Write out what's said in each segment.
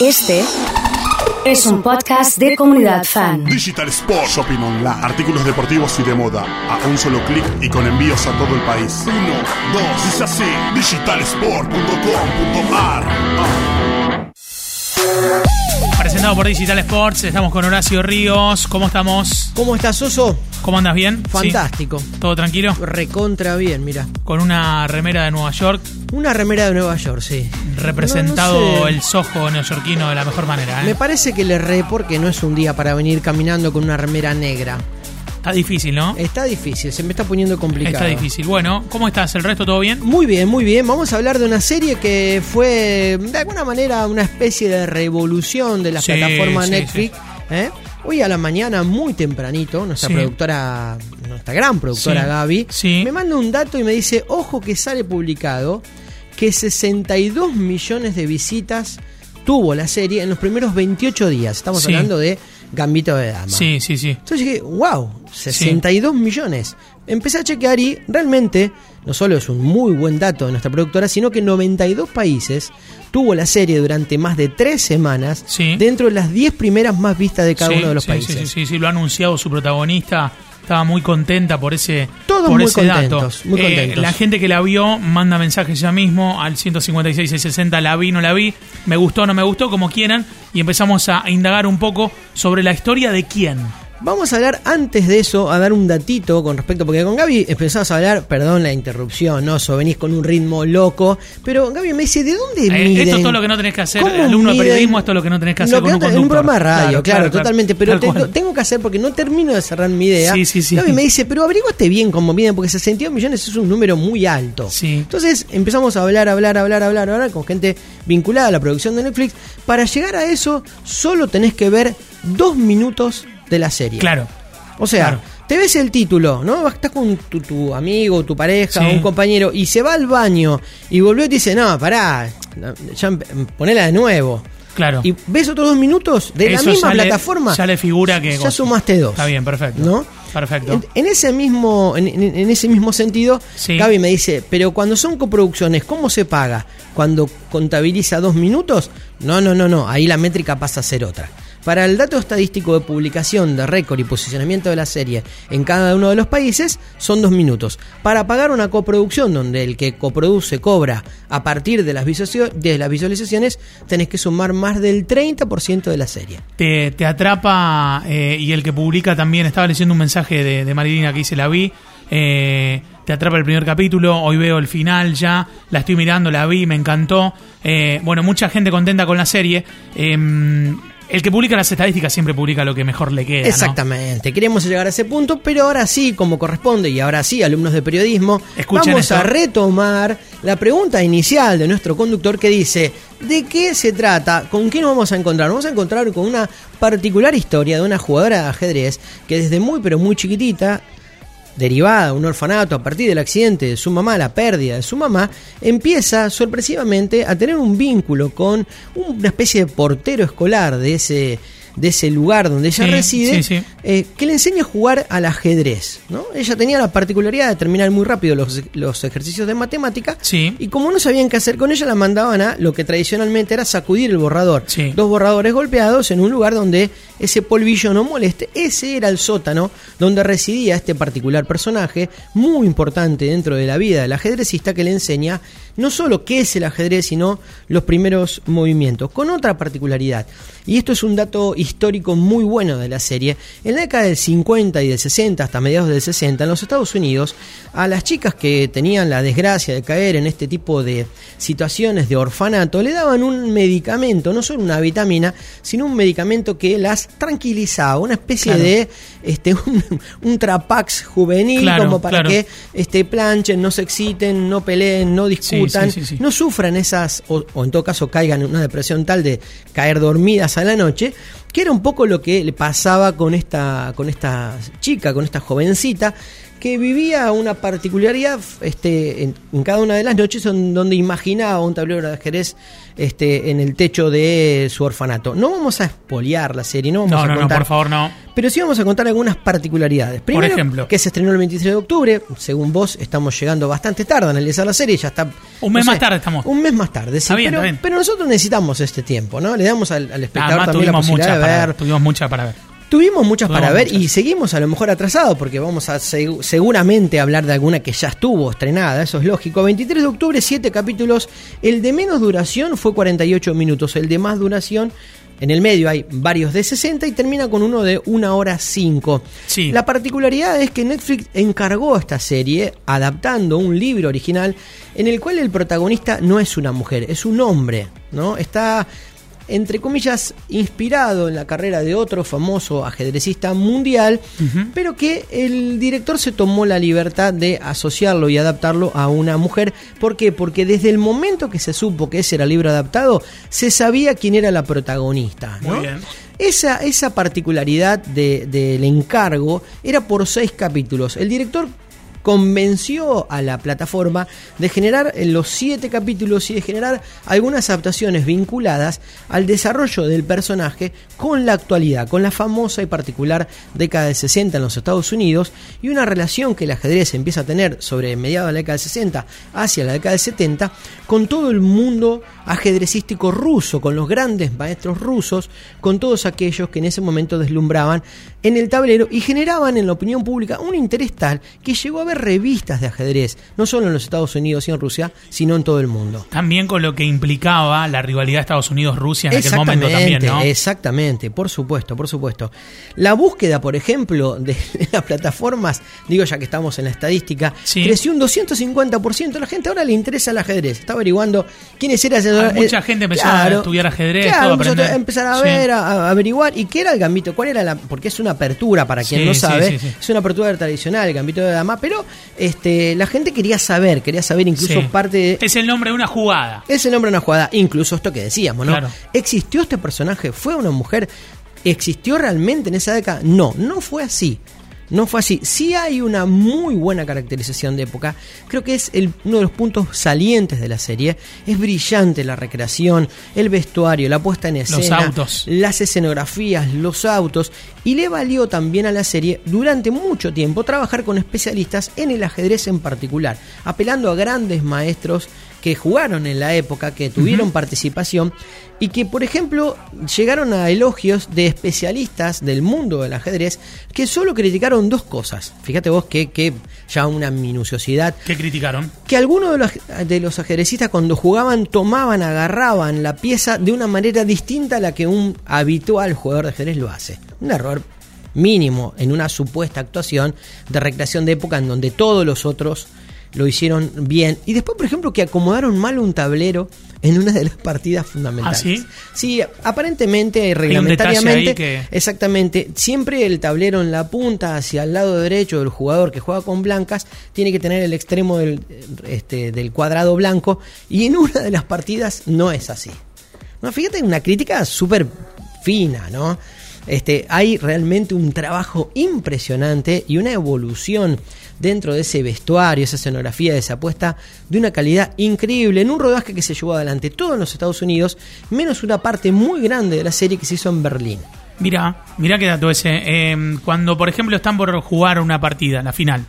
Este es un podcast de comunidad fan. Digital Sport Shopping Online. Artículos deportivos y de moda. A un solo clic y con envíos a todo el país. Uno, dos, dice así. Digitalsport.com.ar. Presentado por Digital Sports, estamos con Horacio Ríos. ¿Cómo estamos? ¿Cómo estás, Oso? ¿Cómo andas bien? Fantástico. ¿Sí? ¿Todo tranquilo? Recontra bien, mira. Con una remera de Nueva York. Una remera de Nueva York, sí. Representado No, no sé. el sojo neoyorquino de la mejor manera. ¿eh? Me parece que le erré porque no es un día para venir caminando con una remera negra. Está difícil, ¿no? Está difícil, se me está poniendo complicado. Está difícil. Bueno, ¿cómo estás? ¿El resto todo bien? Muy bien, muy bien. Vamos a hablar de una serie que fue de alguna manera una especie de revolución de la Sí, plataforma sí, Netflix. ¿eh? Hoy a la mañana, muy tempranito, nuestra productora, nuestra gran productora Gaby, me manda un dato y me dice, ojo que sale publicado que 62 millones de visitas tuvo la serie en los primeros 28 días. Estamos hablando de Gambito de Dama. Sí, sí, sí. Entonces dije, wow, 62 millones. Empecé a chequear y realmente no solo es un muy buen dato de nuestra productora, sino que 92 países tuvo la serie durante más de tres semanas Sí. dentro de las 10 primeras más vistas de cada Sí, uno de los países. Sí, sí, sí, lo ha anunciado su protagonista. Estaba muy contenta por ese, Todos por muy ese contentos, dato. muy Eh, la gente que la vio manda mensajes ya mismo al 156 660, la vi, no la vi, me gustó, no me gustó, como quieran, y empezamos a indagar un poco sobre la historia de quién. Vamos a hablar antes de eso, a dar un datito con respecto, porque con Gaby empezamos a hablar, perdón la interrupción, ¿no? So, venís con un ritmo loco, pero Gaby me dice, ¿de dónde Eh, miden? esto es todo lo que no tenés que hacer, ¿Cómo alumno de periodismo, esto es lo que no tenés que hacer Lo con un te- En un conductor. programa de radio, Claro, claro, claro, claro. totalmente, pero Tal tengo, que hacer porque no termino de cerrar mi idea. Sí, sí, sí. Gaby me dice, pero averiguaste bien cómo miden, porque 62 millones es un número muy alto. Sí. Entonces empezamos a hablar, hablar, hablar, hablar, hablar con gente vinculada a la producción de Netflix. Para llegar a eso, solo tenés que ver dos minutos de la serie. Claro. O sea, Claro. te ves el título, ¿no? Estás con tu, tu amigo, tu pareja, Sí. un compañero, y se va al baño y volvió y te dice, no, pará, ya empe- ponela de nuevo. Claro. Y ves otros dos minutos de Eso la misma plataforma. ya le figura que- Ya sumaste dos. Está bien, perfecto. ¿No? Perfecto. En, en ese mismo, en ese mismo sentido, Sí. Gaby me dice, pero cuando son coproducciones, ¿cómo se paga? ¿Cuando contabiliza dos minutos? No, no, no, no, ahí la métrica pasa a ser otra. Para el dato estadístico de publicación de récord y posicionamiento de la serie en cada uno de los países son dos minutos. Para pagar una coproducción donde el que coproduce cobra a partir de las, visualizaciones, tenés que sumar más del 30% de la serie. te, te atrapa eh, y el que publica también, estaba leyendo un mensaje de, Marilina que dice la vi, eh, te atrapa el primer capítulo, hoy veo el final ya, la estoy mirando, la vi, me encantó, Eh, bueno, mucha gente contenta con la serie, Eh, el que publica las estadísticas siempre publica lo que mejor le queda. ¿no? Exactamente, queremos llegar a ese punto, pero ahora sí, como corresponde, y ahora sí, alumnos de periodismo, Escuchen vamos esto. a retomar la pregunta inicial de nuestro conductor que dice, ¿de qué se trata? ¿Con qué nos vamos a encontrar? Nos vamos a encontrar con una particular historia de una jugadora de ajedrez que desde muy pero muy chiquitita derivada de un orfanato a partir del accidente de su mamá, la pérdida de su mamá, empieza sorpresivamente a tener un vínculo con una especie de portero escolar de ese, de ese lugar donde ella Sí, reside, sí, sí. eh, que le enseña a jugar al ajedrez. ¿no? Ella tenía la particularidad de terminar muy rápido los, los ejercicios de matemática y como no sabían qué hacer con ella, la mandaban a lo que tradicionalmente era sacudir el borrador. Dos borradores golpeados en un lugar donde ese polvillo no moleste. Ese era el sótano donde residía este particular personaje, muy importante dentro de la vida del ajedrecista, que le enseña no solo qué es el ajedrez, sino los primeros movimientos, con otra particularidad. Y esto es un dato histórico muy bueno de la serie. En la década del 50 y del 60, hasta mediados del 60, en los Estados Unidos, a las chicas que tenían la desgracia de caer en este tipo de situaciones de orfanato, le daban un medicamento, no solo una vitamina, sino un medicamento que las tranquilizaba, una especie Claro. de este un, un trapax juvenil Claro, como para claro. que este planchen, no se exciten, no peleen, no discutan, sí, sí, sí. no sufran esas o, o en todo caso caigan en una depresión tal de caer dormidas a la noche, que era un poco lo que le pasaba con esta con esta chica, con esta jovencita que vivía una particularidad este, en, en cada una de las noches donde imaginaba un tablero de ajedrez este, en el techo de su orfanato. No vamos a espolear la serie, no vamos No, a no, no, contar por favor, no. pero sí vamos a contar algunas particularidades. Primero, ejemplo. que se estrenó el 23 de octubre. Según vos, estamos llegando bastante tarde a analizar la serie. Ya está. Un mes más tarde estamos. Un mes más tarde, sí. Está bien, pero, está bien. pero nosotros necesitamos este tiempo, ¿no? Le damos al, al espectador Además también la posibilidad de ver. Tuvimos muchas para ver. Tuvimos muchas para ver muchas. y seguimos a lo mejor atrasados porque vamos a segu- seguramente hablar de alguna que ya estuvo estrenada, eso es lógico. 23 de octubre, 7 capítulos. El de menos duración fue 48 minutos, el de más duración. En el medio hay varios de 60 y termina con uno de 1 hora 5. Sí. La particularidad es que Netflix encargó esta serie adaptando un libro original en el cual el protagonista no es una mujer, es un hombre, ¿no? Está entre comillas, inspirado en la carrera de otro famoso ajedrecista mundial, pero que el director se tomó la libertad de asociarlo y adaptarlo a una mujer. ¿Por qué? Porque desde el momento que se supo que ese era el libro adaptado, se sabía quién era la protagonista. ¿no? Muy bien. Esa, esa particularidad de- del encargo era por seis capítulos. El director convenció a la plataforma de generar en los siete capítulos y de generar algunas adaptaciones vinculadas al desarrollo del personaje con la actualidad, con la famosa y particular década del 60 en los Estados Unidos y una relación que el ajedrez empieza a tener sobre mediados de la década del 60 hacia la década del 70 con todo el mundo ajedrecístico ruso, con los grandes maestros rusos, con todos aquellos que en ese momento deslumbraban en el tablero y generaban en la opinión pública un interés tal que llegó a haber revistas de ajedrez, no solo en los Estados Unidos y en Rusia, sino en todo el mundo. También con lo que implicaba la rivalidad Estados Unidos-Rusia en aquel momento también, ¿no? Exactamente, por supuesto, por supuesto. La búsqueda, por ejemplo, de las plataformas, digo ya que estamos en la estadística, Sí. creció un 250%. La gente ahora le interesa el ajedrez, está averiguando quiénes eran. Ah, mucha gente empezó a estudiar ajedrez, claro, todo a empezar a ver, a, a averiguar, y qué era el gambito, cuál era la, porque es una apertura para quien Sí, no sabe, es una apertura tradicional, el gambito de dama, pero este, la gente quería saber, quería saber incluso Sí. parte de, Es el nombre de una jugada. es el nombre de una jugada, incluso esto que decíamos, ¿no? Claro. ¿Existió este personaje? ¿Fue una mujer? ¿Existió realmente en esa década? No, no fue así. No fue así. Sí hay una muy buena caracterización de época. Creo que es el- uno de los puntos salientes de la serie. Es brillante la recreación, el vestuario, la puesta en escena, autos. las escenografías, los autos. Y le valió también a la serie durante mucho tiempo trabajar con especialistas en el ajedrez en particular, apelando a grandes maestros que jugaron en la época, que tuvieron participación y que, por ejemplo, llegaron a elogios de especialistas del mundo del ajedrez que solo criticaron dos cosas. Fíjate vos que, que ya una minuciosidad ¿Qué criticaron? que algunos de los, de los ajedrecistas cuando jugaban tomaban, agarraban la pieza de una manera distinta a la que un habitual jugador de ajedrez lo hace. Un error mínimo en una supuesta actuación de recreación de época en donde todos los otros lo hicieron bien. Y después, por ejemplo, que acomodaron mal un tablero en una de las partidas fundamentales. ¿Ah, sí? Sí, aparentemente, reglamentariamente, que- Exactamente. Siempre el tablero en la punta, hacia el lado derecho del jugador que juega con blancas, tiene que tener el extremo del, este, del cuadrado blanco. Y en una de las partidas no es así. No, fíjate, una crítica súper fina, ¿no? Este, hay realmente un trabajo impresionante y una evolución dentro de ese vestuario, esa escenografía, de esa apuesta de una calidad increíble en un rodaje que se llevó adelante todo en los Estados Unidos, menos una parte muy grande de la serie que se hizo en Berlín. Mira, mira qué dato ese. Eh, cuando, por ejemplo, están por jugar una partida, la final,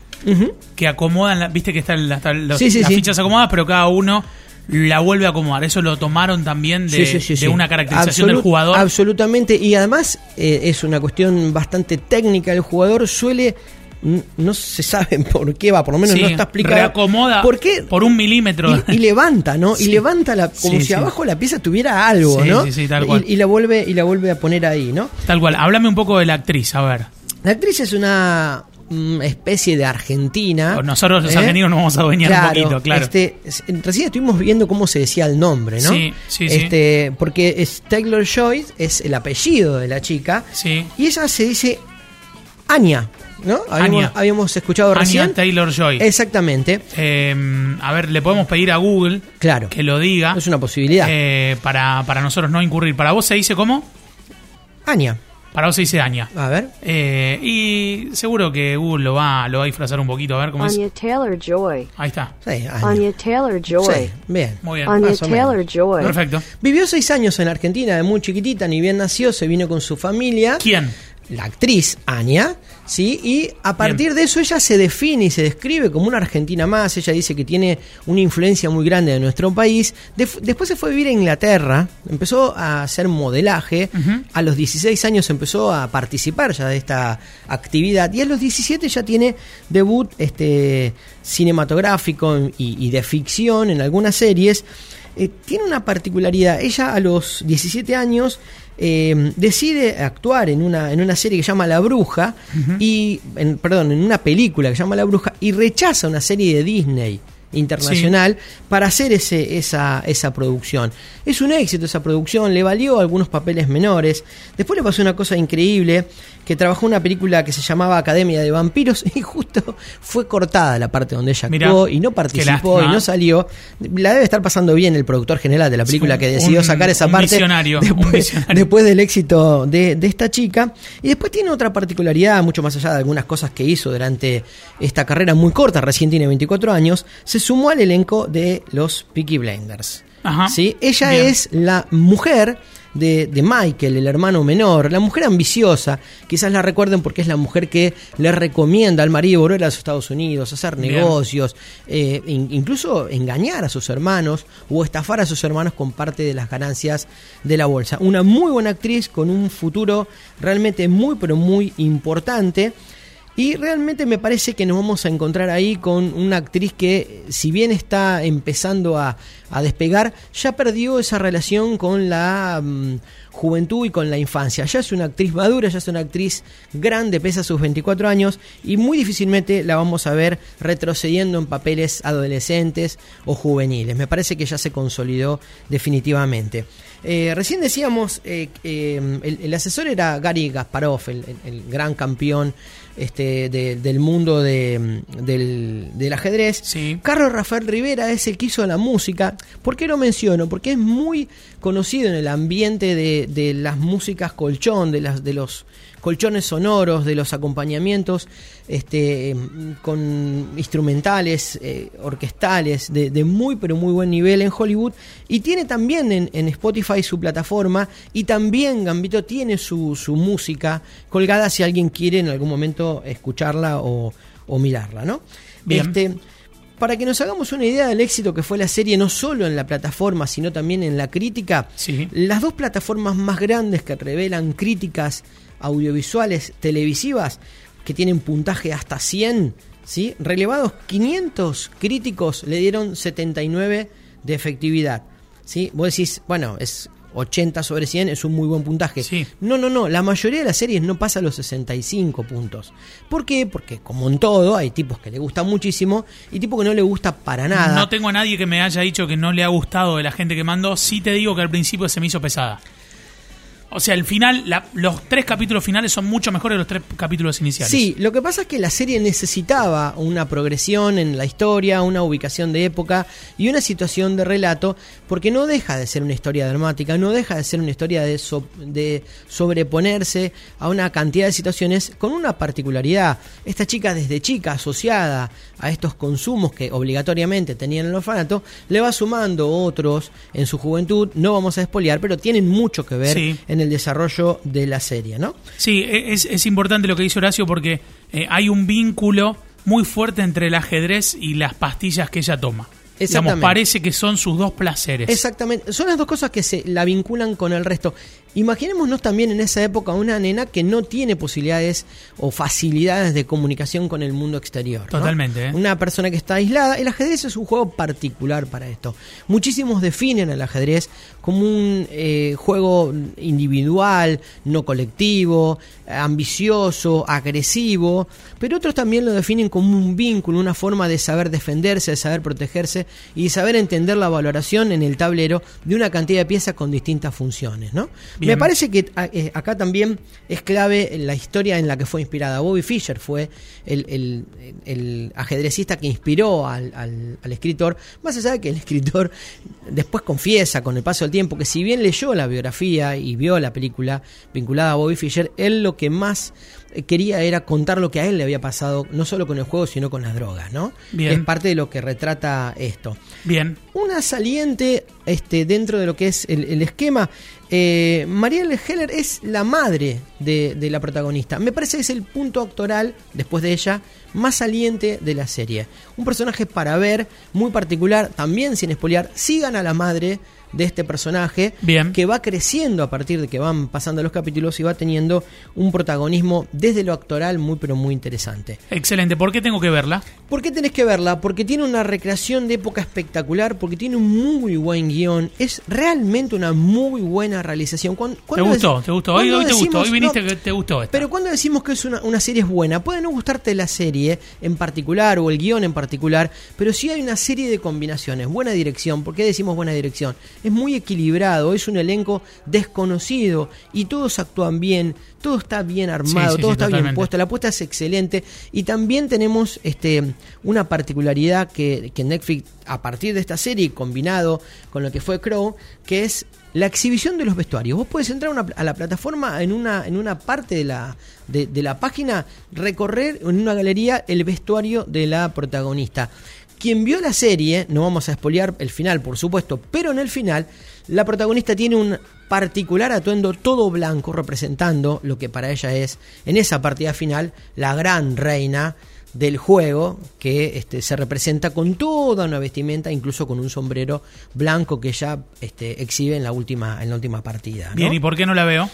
que acomodan, la- viste que están las, los- Sí, sí, las sí. fichas acomodadas, pero cada uno la vuelve a acomodar. Eso lo tomaron también de, Sí, sí, sí, de sí. una caracterización Absolut- del jugador. Absolutamente, y además eh, es una cuestión bastante técnica. El jugador suele. No se sabe por qué va, por lo menos Sí, no está explicado. reacomoda ¿Por qué? por un milímetro. Y, y levanta, ¿no? Sí. Y levanta la, como Sí, si abajo la pieza tuviera algo, ¿no? sí, sí, tal Y- cual. Y, la vuelve y la vuelve a poner ahí, ¿no? Tal cual. Háblame un poco de la actriz, a ver. La actriz es una especie de argentina. Nosotros los ¿eh? argentinos nos vamos a adueñar un poquito, claro. Este, es- recién estuvimos viendo cómo se decía el nombre, ¿no? Sí, sí, sí. este, Porque es Taylor Joy es el apellido de la chica. Sí. Y ella se dice Anya, ¿no? Habíamos, Anya. habíamos escuchado recién. Anya Taylor Joy. Exactamente, Eh, a ver, le podemos pedir a Google claro. que lo diga. Es una posibilidad. eh, para, para nosotros no incurrir. ¿Para vos se dice cómo? Anya. Para vos se dice Anya. A ver. Eh, y seguro que Google lo va, lo va a disfrazar un poquito, a ver cómo es. Anya Taylor Joy. Ahí está. Sí, Anya. Anya Taylor Joy. Sí, bien. Muy bien. Anya Taylor Joy. Perfecto. Vivió seis años en Argentina, de muy chiquitita, ni bien nació, se vino con su familia. ¿Quién? La actriz Anya, ¿sí? Y a partir de eso ella se define y se describe como una argentina más. Ella dice que tiene una influencia muy grande de nuestro país. Después se fue a vivir a Inglaterra, empezó a hacer modelaje. A los 16 años empezó a participar ya de esta actividad. Y a los 17 ya tiene debut este, cinematográfico y, y de ficción en algunas series. Eh, tiene una particularidad. Ella a los 17 años eh, decide actuar en una, en una serie que se llama La Bruja, y, en- perdón, en una película que se llama La Bruja, y rechaza una serie de Disney internacional para hacer ese, esa, esa producción. Es un éxito esa producción, le valió algunos papeles menores. Después le pasó una cosa increíble, que trabajó una película que se llamaba Academia de Vampiros y justo fue cortada la parte donde ella Mirá, actuó y no participó y no salió. La debe estar pasando bien el productor general de la película Sí, que decidió un- sacar esa un parte visionario, un después, visionario. después del éxito de, de esta chica. Y después tiene otra particularidad, mucho más allá de algunas cosas que hizo durante esta carrera muy corta, recién tiene 24 años, se sumó al elenco de los Peaky Blinders. Ajá. ¿Sí? Ella Bien. es la mujer de, de Michael, el hermano menor, la mujer ambiciosa, quizás la recuerden porque es la mujer que le recomienda al marido volver a los Estados Unidos, hacer Bien. negocios, eh, in- incluso engañar a sus hermanos o estafar a sus hermanos con parte de las ganancias de la bolsa. Una muy buena actriz con un futuro realmente muy pero muy importante. Y realmente me parece que nos vamos a encontrar ahí con una actriz que, si bien está empezando a, a despegar, ya perdió esa relación con la mm, juventud y con la infancia. Ya es una actriz madura, ya es una actriz grande, pesa sus 24 años y muy difícilmente la vamos a ver retrocediendo en papeles adolescentes o juveniles. Me parece que ya se consolidó definitivamente. Eh, recién decíamos, eh, eh, el, el asesor era Gary Gasparov, el, el- el gran campeón este, de- del mundo de- del, del ajedrez. Sí. Carlos Rafael Rivera es el que hizo la música. ¿Por qué lo menciono? Porque es muy conocido en el ambiente de, de las músicas colchón, de, las, de los colchones sonoros, de los acompañamientos este, con instrumentales, eh, orquestales, de, de muy pero muy buen nivel en Hollywood. Y tiene también en, en Spotify su plataforma y también Gambito tiene su, su música colgada si alguien quiere en algún momento escucharla o, o mirarla, ¿no? Bien. Este, para que nos hagamos una idea del éxito que fue la serie, no solo en la plataforma, sino también en la crítica, Sí. las dos plataformas más grandes que revelan críticas audiovisuales televisivas, que tienen puntaje hasta 100, ¿sí? relevados 500 críticos le dieron 79 de efectividad. ¿sí? Vos decís, bueno, es 80 sobre 100, es un muy buen puntaje. Sí. No, no, no, la mayoría de las series no pasa los 65 puntos. ¿Por qué? Porque como en todo, hay tipos que le gustan muchísimo y tipos que no le gusta para nada. No tengo a nadie que me haya dicho que no le ha gustado de la gente que mandó. Sí te digo que al principio se me hizo pesada. O sea, el final, la- los tres capítulos finales son mucho mejores que los tres capítulos iniciales. Sí, lo que pasa es que la serie necesitaba una progresión en la historia, una ubicación de época y una situación de relato, porque no deja de ser una historia dramática, no deja de ser una historia de, so- de sobreponerse a una cantidad de situaciones con una particularidad. Esta chica desde chica asociada a estos consumos que obligatoriamente tenían en el orfanato, le va sumando otros en su juventud, no vamos a espolear, pero tienen mucho que ver Sí. en el desarrollo de la serie, ¿no? Sí, e- es, es importante lo que dice Horacio porque eh, hay un vínculo muy fuerte entre el ajedrez y las pastillas que ella toma. Digamos, Exactamente. parece que son sus dos placeres. Exactamente, son las dos cosas que se la vinculan con el resto. Imaginémonos también en esa época una nena que no tiene posibilidades o facilidades de comunicación con el mundo exterior. ¿no? Totalmente, ¿eh? Una persona que está aislada. El ajedrez es un juego particular para esto. Muchísimos definen el ajedrez como un eh, juego individual, no colectivo, ambicioso, agresivo, pero otros también lo definen como un vínculo, una forma de saber defenderse, de saber protegerse y de saber entender la valoración en el tablero de una cantidad de piezas con distintas funciones, ¿no? Bien. Me parece que a- eh, acá también es clave la historia en la que fue inspirada. Bobby Fischer fue el, el- el ajedrecista que inspiró al, al- al escritor. Más allá de que el escritor después confiesa con el paso del tiempo que si bien leyó la biografía y vio la película vinculada a Bobby Fischer, él lo que más eh, quería era contar lo que a él le había pasado, no solo con el juego, sino con las drogas, ¿no? Bien. Es parte de lo que retrata esto. Bien. Una saliente este, dentro de lo que es el, el esquema. Eh, Marielle Heller es la madre de, de la protagonista. Me parece que es el punto actoral, después de ella, más saliente de la serie. Un personaje para ver, muy particular, también sin espolear. Sigan a la madre de este personaje Bien. que va creciendo a partir de que van pasando los capítulos y va teniendo un protagonismo desde lo actoral muy pero muy interesante. Excelente. ¿Por qué tengo que verla? ¿Por qué tenés que verla? Porque tiene una recreación de época espectacular, porque tiene un muy buen guion, es realmente una muy buena realización. ¿Te gustó? ¿Te gustó? Hoy, te gustó. Hoy viniste no, que te gustó esta. pero cuando decimos que es una, una serie es buena, puede no gustarte la serie en particular o el guion en particular, pero sí hay una serie de combinaciones. Buena dirección, ¿por qué decimos buena dirección? Es muy equilibrado, es un elenco desconocido y todos actúan bien, todo está bien armado, Sí, sí, todo sí, está bien puesto, la apuesta es excelente y también tenemos este una particularidad que, que Netflix a partir de esta serie combinado con lo que fue Crow, que es la exhibición de los vestuarios. Vos puedes entrar una- a la plataforma en una, en una parte de la, de la página, recorrer en una galería el vestuario de la protagonista. Quien vio la serie, no vamos a espolear el final, por supuesto, pero en el final, la protagonista tiene un particular atuendo todo blanco, representando lo que para ella es, en esa partida final, la gran reina del juego que este, se representa con toda una vestimenta, incluso con un sombrero blanco que ella este, exhibe en la última, en la última partida. ¿no? Bien, ¿y por qué no la veo?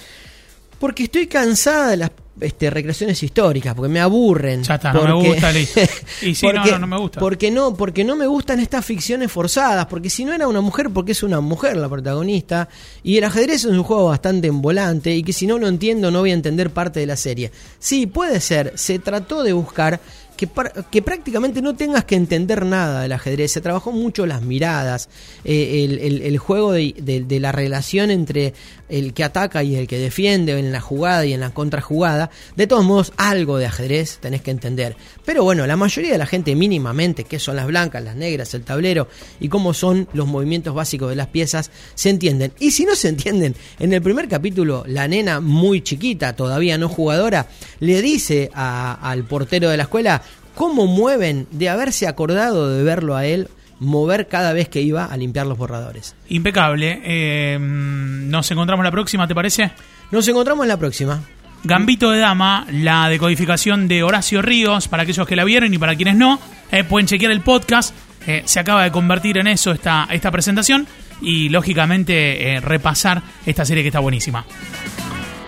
Porque estoy cansada de las este, recreaciones históricas, porque me aburren. Ya está, no me gusta, listo. Y sí, no, porque- no, no me gusta. Porque no, porque no me gustan estas ficciones forzadas, porque si no era una mujer, porque es una mujer la protagonista, y el ajedrez es un juego bastante envolante, y que si no lo entiendo no voy a entender parte de la serie. Sí, puede ser, se trató de buscar que, que prácticamente no tengas que entender nada del ajedrez. Se trabajó mucho las miradas, eh, el, juego de la relación entre el que ataca y el que defiende en la jugada y en la contrajugada. De todos modos, algo de ajedrez tenés que entender. Pero bueno, la mayoría de la gente mínimamente, qué son las blancas, las negras, el tablero y cómo son los movimientos básicos de las piezas, se entienden. Y si no se entienden, en el primer capítulo, la nena muy chiquita, todavía no jugadora, le dice a- al portero de la escuela cómo mueven de haberse acordado de verlo a él mover cada vez que iba a limpiar los borradores. Impecable. Eh, nos encontramos la próxima, ¿te parece? Nos encontramos en la próxima. Gambito de Dama, la decodificación de Horacio Ríos, para aquellos que la vieron y para quienes no, eh, pueden chequear el podcast. Eh, se acaba de convertir en eso esta, esta presentación y lógicamente eh, repasar esta serie que está buenísima.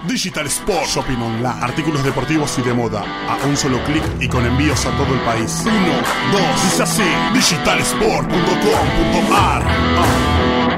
Digital Sport Shopping Online. Artículos deportivos y de moda. A un solo clic y con envíos a todo el país. Uno, dos, dice así. Digitalsport.com.ar.